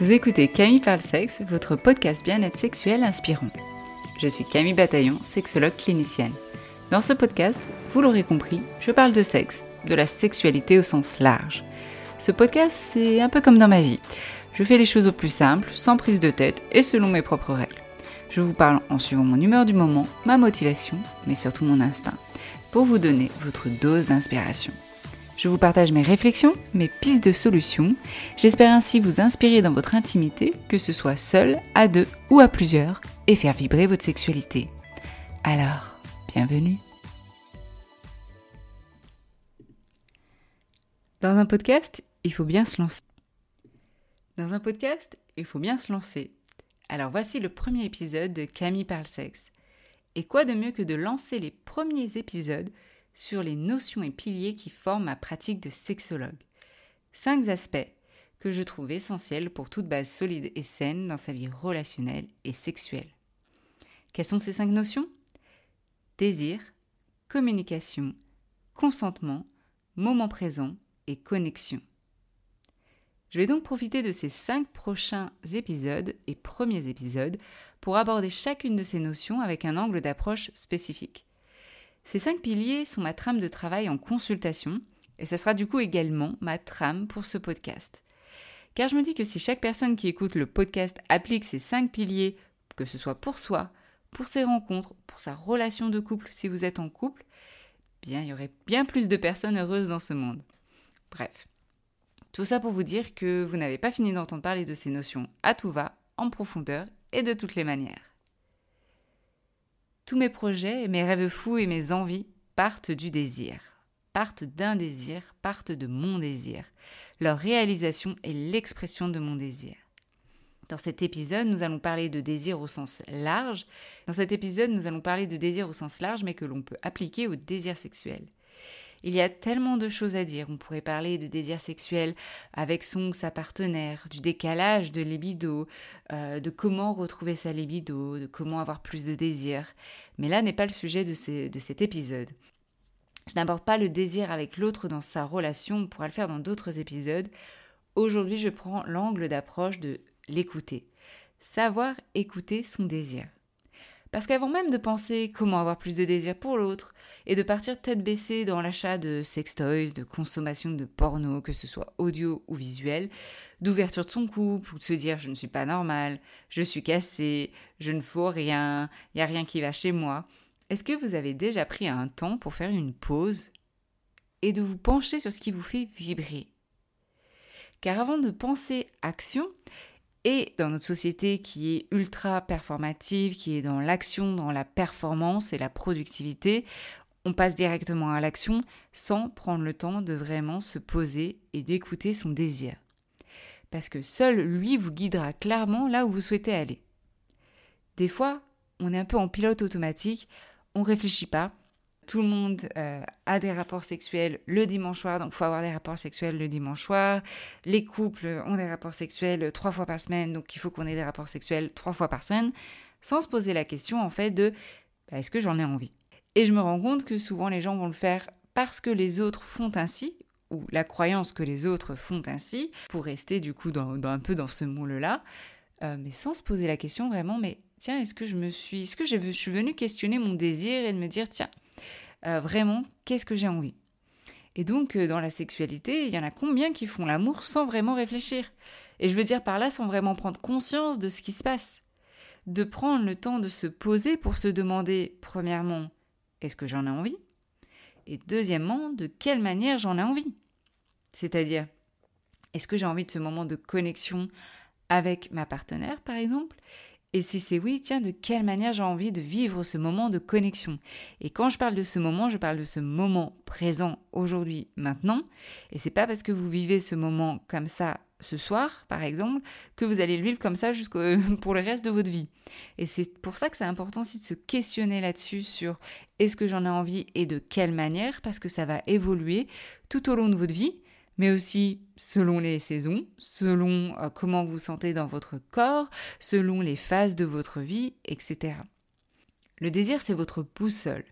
Vous écoutez Camille Parle Sexe, votre podcast bien-être sexuel inspirant. Je suis Camille Bataillon, sexologue clinicienne. Dans ce podcast, vous l'aurez compris, je parle de sexe, de la sexualité au sens large. Ce podcast, c'est un peu comme dans ma vie. Je fais les choses au plus simple, sans prise de tête et selon mes propres règles. Je vous parle en suivant mon humeur du moment, ma motivation, mais surtout mon instinct, pour vous donner votre dose d'inspiration. Je vous partage mes réflexions, mes pistes de solutions. J'espère ainsi vous inspirer dans votre intimité, que ce soit seul, à deux ou à plusieurs, et faire vibrer votre sexualité. Alors, bienvenue. Dans un podcast, il faut bien se lancer. Dans un podcast, il faut bien se lancer. Alors voici le premier épisode de Camille parle sexe. Et quoi de mieux que de lancer les premiers épisodes sur les notions et piliers qui forment ma pratique de sexologue. Cinq aspects que je trouve essentiels pour toute base solide et saine dans sa vie relationnelle et sexuelle. Quelles sont ces cinq notions? Désir, communication, consentement, moment présent et connexion. Je vais donc profiter de ces cinq prochains épisodes et premiers épisodes pour aborder chacune de ces notions avec un angle d'approche spécifique. Ces cinq piliers sont ma trame de travail en consultation, et ce sera du coup également ma trame pour ce podcast. Car je me dis que si chaque personne qui écoute le podcast applique ces cinq piliers, que ce soit pour soi, pour ses rencontres, pour sa relation de couple si vous êtes en couple, bien il y aurait bien plus de personnes heureuses dans ce monde. Bref. Tout ça pour vous dire que vous n'avez pas fini d'entendre parler de ces notions à tout va, en profondeur et de toutes les manières. Tous mes projets, mes rêves fous et mes envies partent du désir, partent d'un désir, partent de mon désir. Leur réalisation est l'expression de mon désir. Dans cet épisode, nous allons parler de désir au sens large. Dans cet épisode, nous allons parler de désir au sens large, mais que l'on peut appliquer au désir sexuel. Il y a tellement de choses à dire. On pourrait parler de désir sexuel avec son ou sa partenaire, du décalage de libido, euh, de comment retrouver sa libido, de comment avoir plus de désir. Mais là n'est pas le sujet de, de cet épisode. Je n'aborde pas le désir avec l'autre dans sa relation, on pourra le faire dans d'autres épisodes. Aujourd'hui, je prends l'angle d'approche de l'écouter. Savoir écouter son désir. Parce qu'avant même de penser comment avoir plus de désir pour l'autre, et de partir tête baissée dans l'achat de sextoys, de consommation de porno, que ce soit audio ou visuel, d'ouverture de son couple, ou de se dire je ne suis pas normal, je suis cassé, je ne faux rien, il n'y a rien qui va chez moi, est-ce que vous avez déjà pris un temps pour faire une pause et de vous pencher sur ce qui vous fait vibrer? Car avant de penser action, et dans notre société qui est ultra performative, qui est dans l'action, dans la performance et la productivité, on passe directement à l'action sans prendre le temps de vraiment se poser et d'écouter son désir. Parce que seul lui vous guidera clairement là où vous souhaitez aller. Des fois, on est un peu en pilote automatique, on réfléchit pas. Tout le monde euh, a des rapports sexuels le dimanche soir, donc il faut avoir des rapports sexuels le dimanche soir. Les couples ont des rapports sexuels trois fois par semaine, donc il faut qu'on ait des rapports sexuels trois fois par semaine, sans se poser la question en fait de bah, est-ce que j'en ai envie? Et je me rends compte que souvent les gens vont le faire parce que les autres font ainsi, ou la croyance que les autres font ainsi, pour rester du coup dans, un peu dans ce moule-là, euh, mais sans se poser la question vraiment, mais tiens, est-ce que je me suis, est-ce que je suis venue questionner mon désir et de me dire, tiens, euh, vraiment, qu'est-ce que j'ai envie? Et donc, euh, dans la sexualité, il y en a combien qui font l'amour sans vraiment réfléchir? Et je veux dire par là, sans vraiment prendre conscience de ce qui se passe. De prendre le temps de se poser pour se demander, premièrement, est-ce que j'en ai envie? Et deuxièmement, de quelle manière j'en ai envie? C'est-à-dire, est-ce que j'ai envie de ce moment de connexion avec ma partenaire, par exemple? Et si c'est oui, tiens, de quelle manière j'ai envie de vivre ce moment de connexion? Et quand je parle de ce moment, je parle de ce moment présent, aujourd'hui, maintenant. Et c'est pas parce que vous vivez ce moment comme ça ce soir, par exemple, que vous allez le vivre comme ça pour le reste de votre vie. Et c'est pour ça que c'est important aussi de se questionner là-dessus sur est-ce que j'en ai envie et de quelle manière, parce que ça va évoluer tout au long de votre vie mais aussi selon les saisons, selon euh, comment vous sentez dans votre corps, selon les phases de votre vie, etc. Le désir, c'est votre boussole,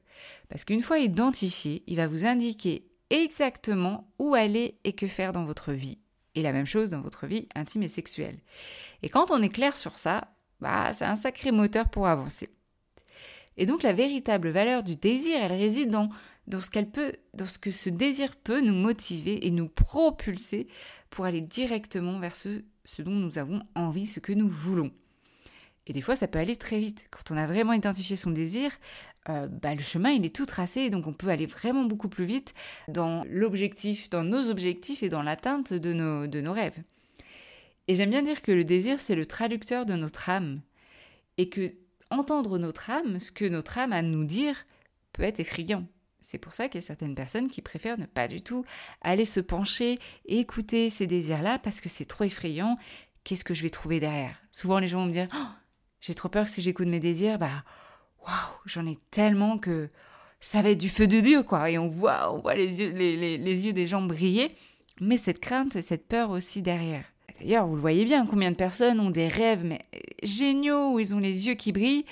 parce qu'une fois identifié, il va vous indiquer exactement où aller et que faire dans votre vie. Et la même chose dans votre vie intime et sexuelle. Et quand on est clair sur ça, bah, c'est un sacré moteur pour avancer. Et donc la véritable valeur du désir, elle réside dans dans ce qu'elle peut, dans ce que ce désir peut nous motiver et nous propulser pour aller directement vers ce, ce dont nous avons envie, ce que nous voulons. Et des fois, ça peut aller très vite. Quand on a vraiment identifié son désir, euh, bah, le chemin, il est tout tracé, donc on peut aller vraiment beaucoup plus vite dans l'objectif, dans nos objectifs et dans l'atteinte de nos, de nos rêves. Et j'aime bien dire que le désir, c'est le traducteur de notre âme. Et que entendre notre âme, ce que notre âme a à nous dire, peut être effrayant. C'est pour ça qu'il y a certaines personnes qui préfèrent ne pas du tout aller se pencher écouter ces désirs-là parce que c'est trop effrayant. Qu'est-ce que je vais trouver derrière? Souvent, les gens vont me dire oh, J'ai trop peur si j'écoute mes désirs, bah, waouh, j'en ai tellement que ça va être du feu de Dieu, quoi. Et on voit, on voit les yeux, les, les yeux des gens briller, mais cette crainte et cette peur aussi derrière. D'ailleurs, vous le voyez bien, combien de personnes ont des rêves mais géniaux où ils ont les yeux qui brillent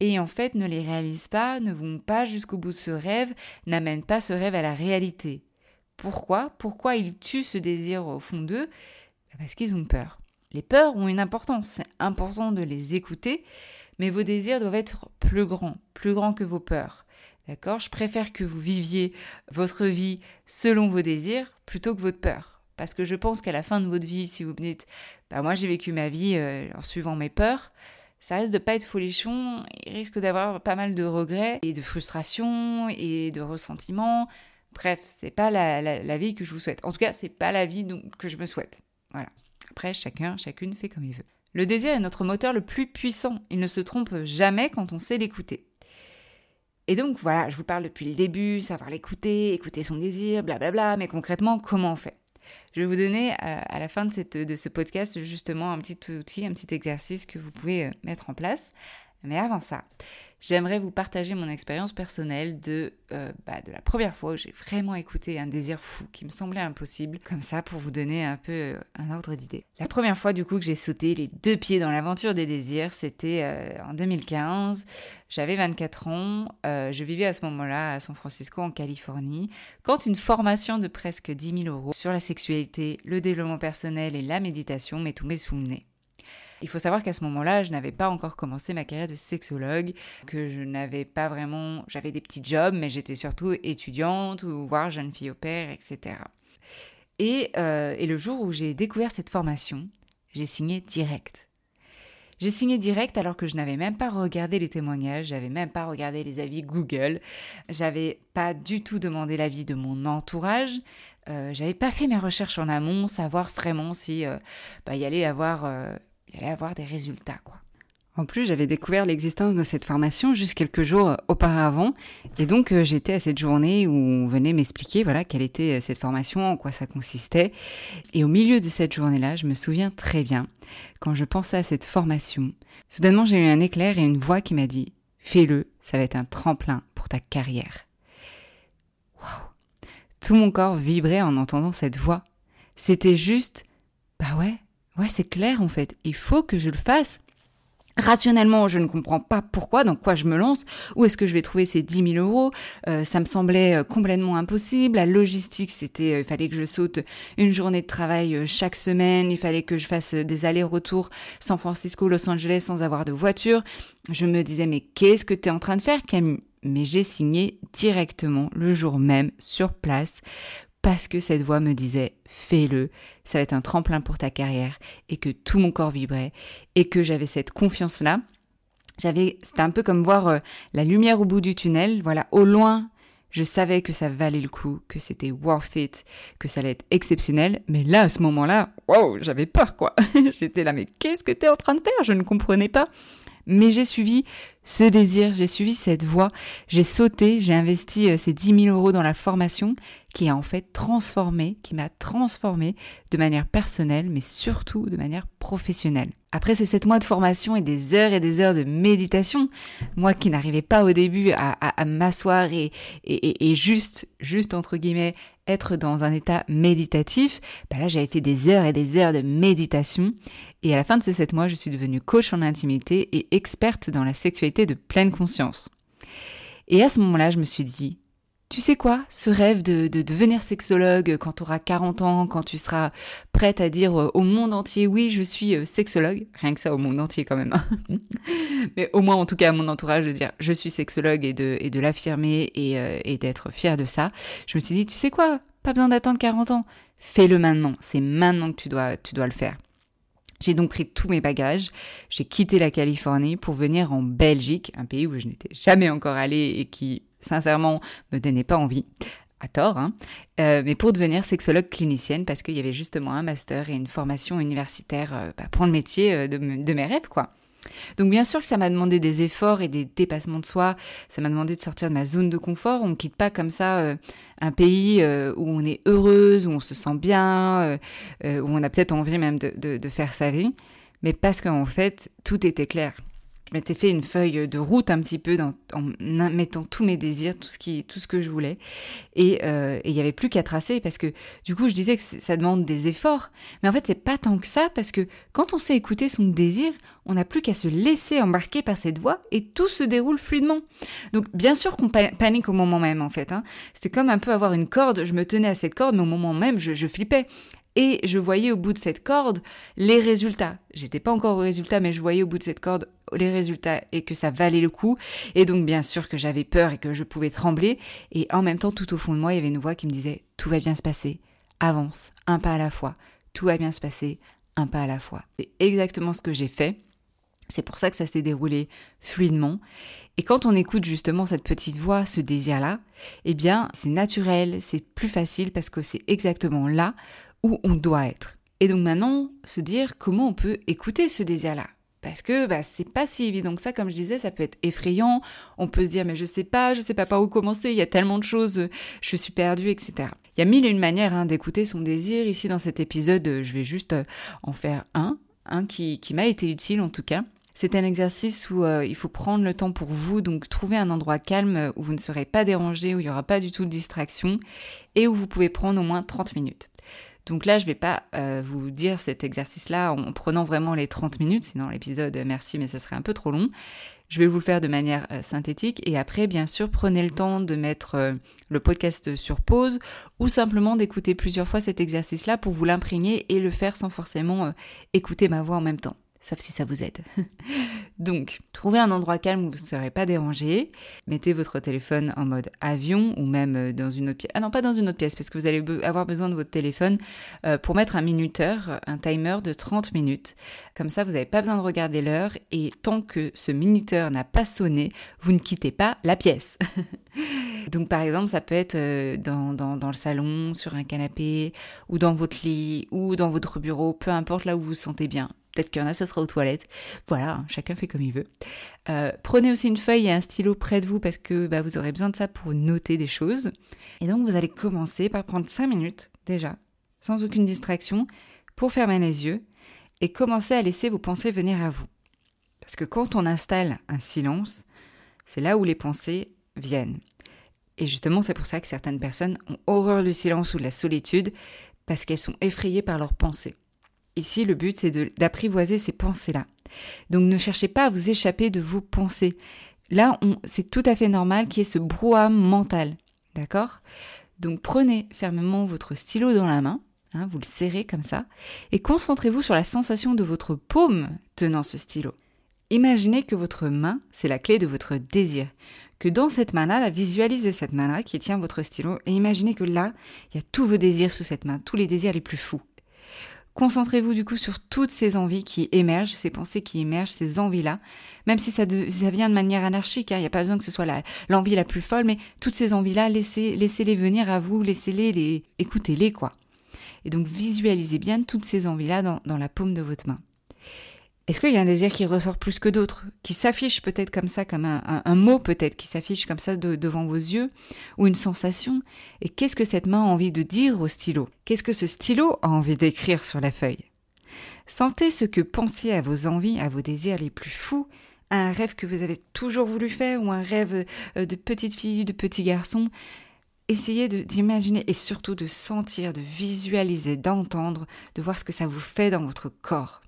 et en fait ne les réalisent pas, ne vont pas jusqu'au bout de ce rêve, n'amènent pas ce rêve à la réalité. Pourquoi? Pourquoi ils tuent ce désir au fond d'eux? Bah, Parce qu'ils ont peur. Les peurs ont une importance, c'est important de les écouter, mais vos désirs doivent être plus grands, plus grands que vos peurs. D'accord? Je préfère que vous viviez votre vie selon vos désirs plutôt que votre peur. Parce que je pense qu'à la fin de votre vie, si vous me dites, bah moi j'ai vécu ma vie euh, en suivant mes peurs, ça risque de pas être folichon, il risque d'avoir pas mal de regrets et de frustration et de ressentiment. Bref, c'est pas la, vie que je vous souhaite. En tout cas, c'est pas la vie que je me souhaite. Voilà. Après, chacun, chacune fait comme il veut. Le désir est notre moteur le plus puissant. Il ne se trompe jamais quand on sait l'écouter. Et donc voilà, je vous parle depuis le début, savoir l'écouter, écouter son désir, blablabla, mais concrètement, comment on fait? Je vais vous donner euh, à, la fin de, de ce podcast justement un petit outil, un petit exercice que vous pouvez euh, mettre en place. Mais avant ça, j'aimerais vous partager mon expérience personnelle de, euh, bah, de la première fois où j'ai vraiment écouté un désir fou qui me semblait impossible, comme ça pour vous donner un peu euh, un ordre d'idée. La première fois du coup que j'ai sauté les deux pieds dans l'aventure des désirs, c'était euh, en 2015. J'avais 24 ans, je vivais à ce moment-là à San Francisco en Californie, quand une formation de presque 10 000 euros sur la sexualité, le développement personnel et la méditation m'est tombée sous le nez. Il faut savoir qu'à ce moment-là, je n'avais pas encore commencé ma carrière de sexologue, que je n'avais pas vraiment... J'avais des petits jobs, mais j'étais surtout étudiante ou voire jeune fille au père, etc. Et, euh, et le jour où j'ai découvert cette formation, j'ai signé direct. J'ai signé direct alors que je n'avais même pas regardé les témoignages, j'avais même pas regardé les avis Google, j'avais pas du tout demandé l'avis de mon entourage, euh, j'avais pas fait mes recherches en amont, savoir vraiment si euh, bah, il, allait avoir, euh, il allait avoir des résultats quoi. En plus, j'avais découvert l'existence de cette formation juste quelques jours auparavant, et donc euh, j'étais à cette journée où on venait m'expliquer voilà quelle était euh, cette formation, en quoi ça consistait. Et au milieu de cette journée-là, je me souviens très bien, quand je pensais à cette formation, soudainement j'ai eu un éclair et une voix qui m'a dit "Fais-le, ça va être un tremplin pour ta carrière." Waouh Tout mon corps vibrait en entendant cette voix. C'était juste, bah ouais, ouais c'est clair en fait. Il faut que je le fasse. Rationnellement, je ne comprends pas pourquoi, dans quoi je me lance, où est-ce que je vais trouver ces 10 000 euros. Euh, ça me semblait euh, complètement impossible. La logistique, c'était, euh, il fallait que je saute une journée de travail chaque semaine. Il fallait que je fasse des allers-retours San Francisco, Los Angeles sans avoir de voiture. Je me disais, mais qu'est-ce que tu es en train de faire, Camille? Mais j'ai signé directement le jour même sur place parce que cette voix me disait fais-le, ça va être un tremplin pour ta carrière et que tout mon corps vibrait et que j'avais cette confiance là. J'avais c'était un peu comme voir euh, la lumière au bout du tunnel, voilà, au loin, je savais que ça valait le coup, que c'était worth it, que ça allait être exceptionnel, mais là à ce moment-là, waouh, j'avais peur quoi. J'étais là mais qu'est-ce que tu es en train de faire? Je ne comprenais pas. Mais j'ai suivi ce désir, j'ai suivi cette voie, j'ai sauté, j'ai investi euh, ces 10 000 euros dans la formation qui a en fait transformé, qui m'a transformé de manière personnelle, mais surtout de manière professionnelle. Après ces sept mois de formation et des heures et des heures de méditation, moi qui n'arrivais pas au début à, m'asseoir et, juste, juste entre guillemets, être dans un état méditatif, bah là j'avais fait des heures et des heures de méditation. Et à la fin de ces sept mois, je suis devenue coach en intimité et experte dans la sexualité de pleine conscience. Et à ce moment-là, je me suis dit, tu sais quoi, ce rêve de, de devenir sexologue quand tu auras 40 ans, quand tu seras prête à dire euh, au monde entier, oui, je suis euh, sexologue, rien que ça au monde entier quand même, hein. mais au moins en tout cas à mon entourage de dire je suis sexologue et de, et de l'affirmer et, euh, et d'être fière de ça, je me suis dit, tu sais quoi, pas besoin d'attendre 40 ans, fais-le maintenant, c'est maintenant que tu dois, tu dois le faire. J'ai donc pris tous mes bagages, j'ai quitté la Californie pour venir en Belgique, un pays où je n'étais jamais encore allée et qui sincèrement, me donnait pas envie à tort, hein, euh, mais pour devenir sexologue clinicienne parce qu'il y avait justement un master et une formation universitaire euh, bah, pour le métier euh, de, de, mes rêves, quoi. Donc bien sûr que ça m'a demandé des efforts et des dépassements de soi, ça m'a demandé de sortir de ma zone de confort, on ne quitte pas comme ça euh, un pays euh, où on est heureuse, où on se sent bien, euh, où on a peut-être envie même de, faire sa vie, mais parce qu'en fait tout était clair je m'étais fait une feuille de route un petit peu en mettant tous mes désirs, tout ce qui, tout ce que je voulais, et euh, il y avait plus qu'à tracer parce que du coup je disais que ça demande des efforts, mais en fait c'est pas tant que ça parce que quand on sait écouter son désir, on n'a plus qu'à se laisser embarquer par cette voie et tout se déroule fluidement. Donc bien sûr qu'on panique au moment même en fait. Hein. C'est comme un peu avoir une corde. Je me tenais à cette corde, mais au moment même je, je flippais et je voyais au bout de cette corde les résultats. J'étais pas encore au résultat, mais je voyais au bout de cette corde les résultats et que ça valait le coup. Et donc, bien sûr que j'avais peur et que je pouvais trembler. Et en même temps, tout au fond de moi, il y avait une voix qui me disait, tout va bien se passer. Avance, un pas à la fois. Tout va bien se passer, un pas à la fois. C'est exactement ce que j'ai fait. C'est pour ça que ça s'est déroulé fluidement. Et quand on écoute justement cette petite voix, ce désir-là, eh bien, c'est naturel, c'est plus facile parce que c'est exactement là où on doit être. Et donc maintenant, se dire comment on peut écouter ce désir-là. Parce que bah, c'est pas si évident que ça, comme je disais, ça peut être effrayant. On peut se dire mais je sais pas, je sais pas par où commencer. Il y a tellement de choses, je suis perdue, etc. Il y a mille et une manières hein, d'écouter son désir. Ici dans cet épisode, je vais juste euh, en faire un, un qui, qui m'a été utile en tout cas. C'est un exercice où euh, il faut prendre le temps pour vous, donc trouver un endroit calme où vous ne serez pas dérangé, où il n'y aura pas du tout de distraction et où vous pouvez prendre au moins 30 minutes. Donc là, je ne vais pas euh, vous dire cet exercice-là en prenant vraiment les 30 minutes, sinon l'épisode, euh, merci, mais ça serait un peu trop long. Je vais vous le faire de manière euh, synthétique et après, bien sûr, prenez le temps de mettre le podcast sur pause ou simplement d'écouter plusieurs fois cet exercice-là pour vous l'imprégner et le faire sans forcément écouter ma voix en même temps. Sauf si ça vous aide. Donc, trouvez un endroit calme où vous ne serez pas dérangé. Mettez votre téléphone en mode avion ou même euh, dans une autre pièce. Ah non, pas dans une autre pièce, parce que vous allez avoir besoin de votre téléphone euh, pour mettre un minuteur, un timer de 30 minutes. Comme ça, vous n'avez pas besoin de regarder l'heure et tant que ce minuteur n'a pas sonné, vous ne quittez pas la pièce. Donc, par exemple, ça peut être euh, dans, dans le salon, sur un canapé, ou dans votre lit, ou dans votre bureau, peu importe là où vous vous sentez bien. Peut-être qu'il y en a, ça sera aux toilettes. Voilà, chacun fait comme il veut. Euh, prenez aussi une feuille et un stylo près de vous parce que bah, vous aurez besoin de ça pour noter des choses. Et donc, vous allez commencer par prendre 5 minutes déjà, sans aucune distraction, pour fermer les yeux et commencer à laisser vos pensées venir à vous. Parce que quand on installe un silence, c'est là où les pensées viennent. Et justement, c'est pour ça que certaines personnes ont horreur du silence ou de la solitude, parce qu'elles sont effrayées par leurs pensées. Ici, le but, c'est d'apprivoiser ces pensées-là. Donc ne cherchez pas à vous échapper de vos pensées. Là, c'est tout à fait normal qu'il y ait ce brouhaha mental. D'accord? Donc prenez fermement votre stylo dans la main, hein, vous le serrez comme ça, et concentrez-vous sur la sensation de votre paume tenant ce stylo. Imaginez que votre main, c'est la clé de votre désir. Que dans cette main-là, visualisez cette main-là qui tient votre stylo et imaginez que là, il y a tous vos désirs sous cette main, tous les désirs les plus fous. Concentrez-vous du coup sur toutes ces envies qui émergent, ces pensées qui émergent, ces envies-là, même si ça, vient de manière anarchique, hein, il n'y a pas besoin que ce soit l'envie la, plus folle, mais toutes ces envies-là, laissez, les venir à vous, laissez-les, les, écoutez-les quoi. Et donc visualisez bien toutes ces envies-là dans la paume de votre main. Est-ce qu'il y a un désir qui ressort plus que d'autres, qui s'affiche peut-être comme ça, comme un, mot peut-être, qui s'affiche comme ça devant vos yeux, ou une sensation? Et qu'est-ce que cette main a envie de dire au stylo? Qu'est-ce que ce stylo a envie d'écrire sur la feuille? Sentez ce que penser à vos envies, à vos désirs les plus fous, à un rêve que vous avez toujours voulu faire, ou un rêve euh, de petite fille, de petit garçon. Essayez d'imaginer et surtout de sentir, de visualiser, d'entendre, de voir ce que ça vous fait dans votre corps.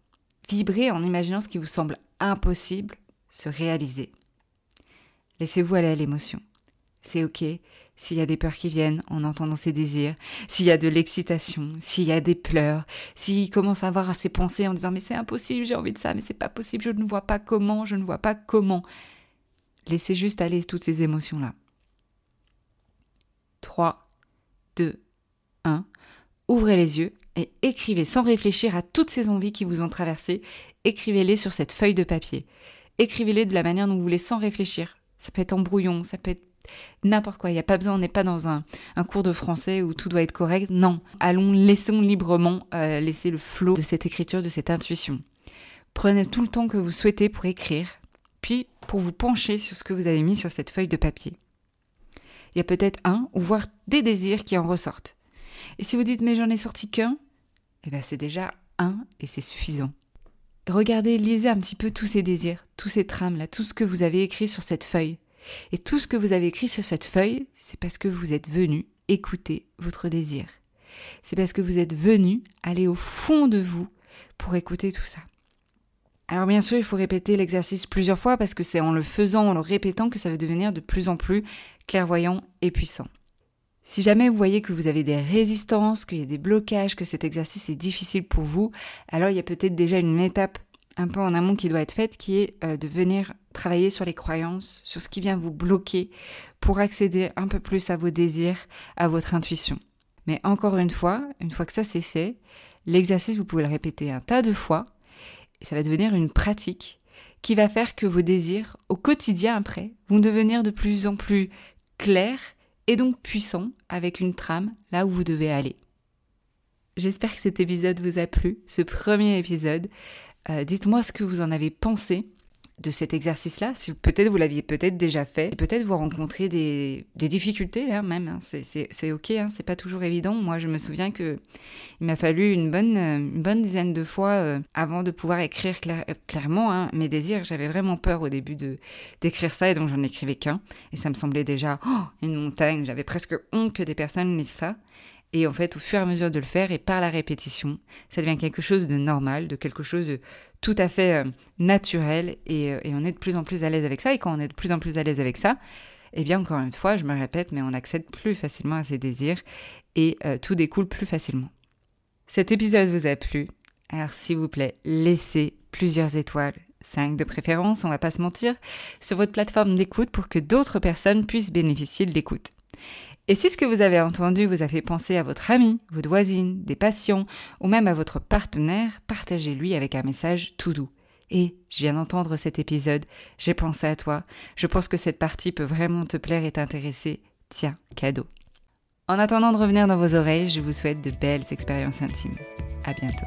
Vibrez en imaginant ce qui vous semble impossible se réaliser. Laissez-vous aller à l'émotion. C'est ok s'il y a des peurs qui viennent en entendant ses désirs, s'il y a de l'excitation, s'il y a des pleurs, s'il commence à avoir ses pensées en disant mais c'est impossible, j'ai envie de ça, mais c'est pas possible, je ne vois pas comment, je ne vois pas comment. Laissez juste aller toutes ces émotions-là. 3, 2, 1. Ouvrez les yeux et écrivez sans réfléchir à toutes ces envies qui vous ont traversé. Écrivez-les sur cette feuille de papier. Écrivez-les de la manière dont vous voulez sans réfléchir. Ça peut être en brouillon, ça peut être n'importe quoi. Il n'y a pas besoin, on n'est pas dans un, cours de français où tout doit être correct. Non, allons, laissons librement euh, laisser le flot de cette écriture, de cette intuition. Prenez tout le temps que vous souhaitez pour écrire, puis pour vous pencher sur ce que vous avez mis sur cette feuille de papier. Il y a peut-être un ou voire des désirs qui en ressortent. Et si vous dites mais j'en ai sorti qu'un, eh bien c'est déjà un et c'est suffisant. Regardez, lisez un petit peu tous ces désirs, tous ces trames là, tout ce que vous avez écrit sur cette feuille. Et tout ce que vous avez écrit sur cette feuille, c'est parce que vous êtes venu écouter votre désir. C'est parce que vous êtes venu aller au fond de vous pour écouter tout ça. Alors bien sûr, il faut répéter l'exercice plusieurs fois parce que c'est en le faisant, en le répétant que ça va devenir de plus en plus clairvoyant et puissant. Si jamais vous voyez que vous avez des résistances, qu'il y a des blocages, que cet exercice est difficile pour vous, alors il y a peut-être déjà une étape un peu en amont qui doit être faite, qui est euh, de venir travailler sur les croyances, sur ce qui vient vous bloquer pour accéder un peu plus à vos désirs, à votre intuition. Mais encore une fois, une fois que ça c'est fait, l'exercice, vous pouvez le répéter un tas de fois, et ça va devenir une pratique qui va faire que vos désirs, au quotidien après, vont devenir de plus en plus clairs et donc puissant avec une trame là où vous devez aller. J'espère que cet épisode vous a plu, ce premier épisode. Euh, dites-moi ce que vous en avez pensé de cet exercice-là. Si peut-être vous l'aviez peut-être déjà fait, peut-être vous rencontrez des, difficultés hein, même. Hein. C'est ok, hein. c'est pas toujours évident. Moi, je me souviens que il m'a fallu une bonne, bonne dizaine de fois euh, avant de pouvoir écrire clairement mes désirs. J'avais vraiment peur au début d'écrire ça et donc j'en écrivais qu'un. Et ça me semblait déjà oh, une montagne. J'avais presque honte que des personnes lisent ça. Et en fait, au fur et à mesure de le faire et par la répétition, ça devient quelque chose de normal, de quelque chose de tout à fait euh, naturel euh, et, on est de plus en plus à l'aise avec ça. Et quand on est de plus en plus à l'aise avec ça, eh bien, encore une fois, je me répète, mais on accède plus facilement à ses désirs et euh, tout découle plus facilement. Cet épisode vous a plu? Alors s'il vous plaît, laissez plusieurs étoiles, 5 de préférence, on va pas se mentir, sur votre plateforme d'écoute pour que d'autres personnes puissent bénéficier de l'écoute. Et si ce que vous avez entendu vous a fait penser à votre ami, votre voisine, des passions ou même à votre partenaire, partagez-lui avec un message tout doux. Et je viens d'entendre cet épisode, j'ai pensé à toi, je pense que cette partie peut vraiment te plaire et t'intéresser. Tiens, cadeau. En attendant de revenir dans vos oreilles, je vous souhaite de belles expériences intimes. À bientôt.